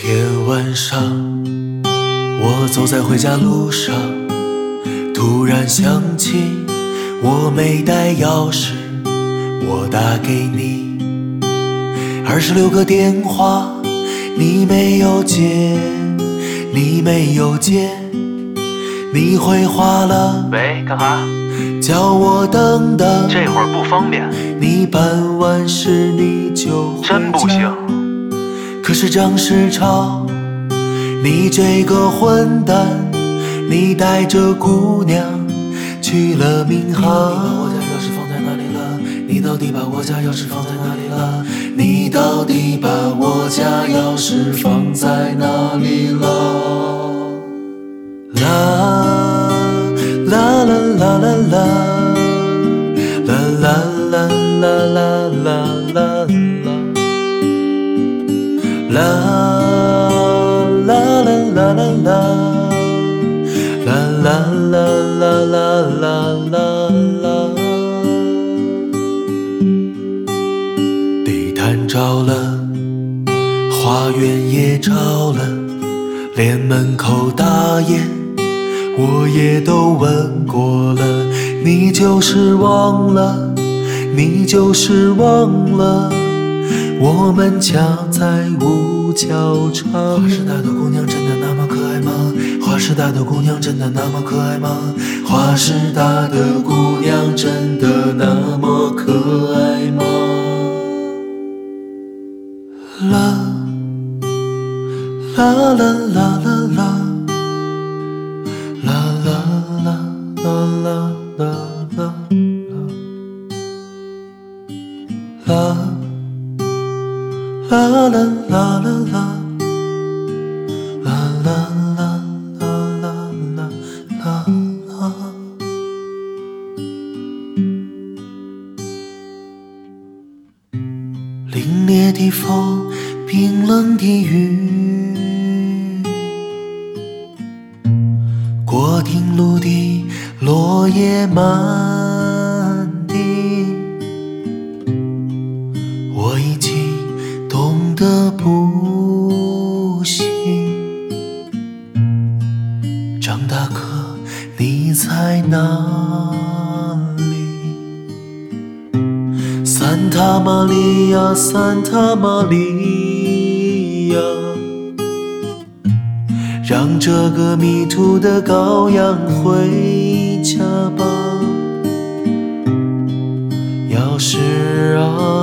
天晚上，我走在回家路上，突然想起我没带钥匙，我打给你，二十六个电话你没有接，你没有接，你回话了，喂，干嘛？叫我等等，这会儿不方便，你办完事你就真不行。可是张世超，你这个混蛋，你带着姑娘去了民航。我家钥匙放在哪里了？你到底把我家钥匙放在哪里了？你到底把我家钥匙放在哪里了？啦啦啦啦啦啦，啦啦啦啦啦啦啦，啦啦啦啦啦啦啦啦。地毯着了，花园也着了，连门口大爷我也都问过了，你就是忘了，你就是忘了。我们恰在五角场。花师大的姑娘真的那么可爱吗？花师大的姑娘真的那么可爱吗？花师大的姑娘真的那么可爱吗？啦啦啦啦啦啦，啦啦啦啦啦啦啦啦啦啦啦啦，啦啦啦啦啦啦啦。凛冽的风，冰冷的雨，过汀路的落叶满地。的不行，张大哥，你在哪里？三塔玛利亚，三塔玛利亚，让这个迷途的羔羊回家吧。钥匙啊，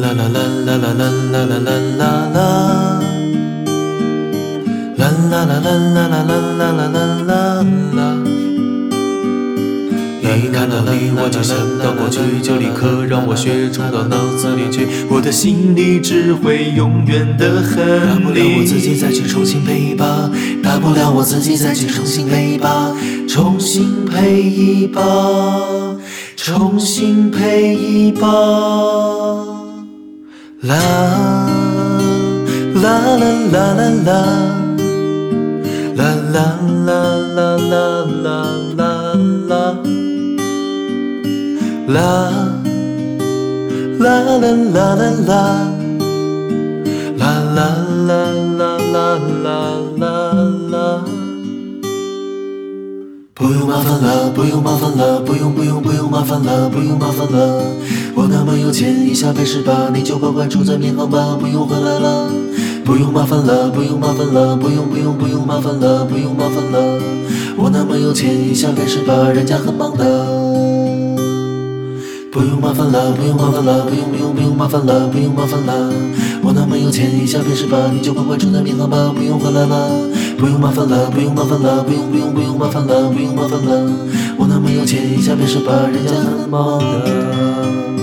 啦啦啦啦啦啦啦啦啦啦啦啦，啦啦啦啦啦啦啦啦啦啦啦。一看到你，我就想到过去，就立刻让我血冲到脑子里去，我的心里只会永远的恨你。大不了我自己再去重新配一把，大不了我自己再去重新配一把，重新配一把，重新配一把。啦啦啦啦啦啦，啦啦啦啦啦啦啦啦。啦啦啦啦啦啦，啦啦啦啦啦啦啦啦。不用麻烦了，不用麻烦了，不用不用不用麻烦了，不用麻烦了。我那么有钱，一下被十八，你就乖乖住在民航吧，不用回来了。不用麻烦了，不用麻烦了，不用不用不用麻烦了，不用麻烦了。我那么有钱，一下被十八，人家很忙的。不用麻烦了，不用麻烦了，不用不用不用麻烦了，不用麻烦了。我那么有钱，一下便是吧，你就乖乖住在民航吧，不用回来了。不用麻烦了，不用麻烦了，不用不用不用麻烦了，不用麻烦了。我那么有钱，一下便是吧，人家很忙的。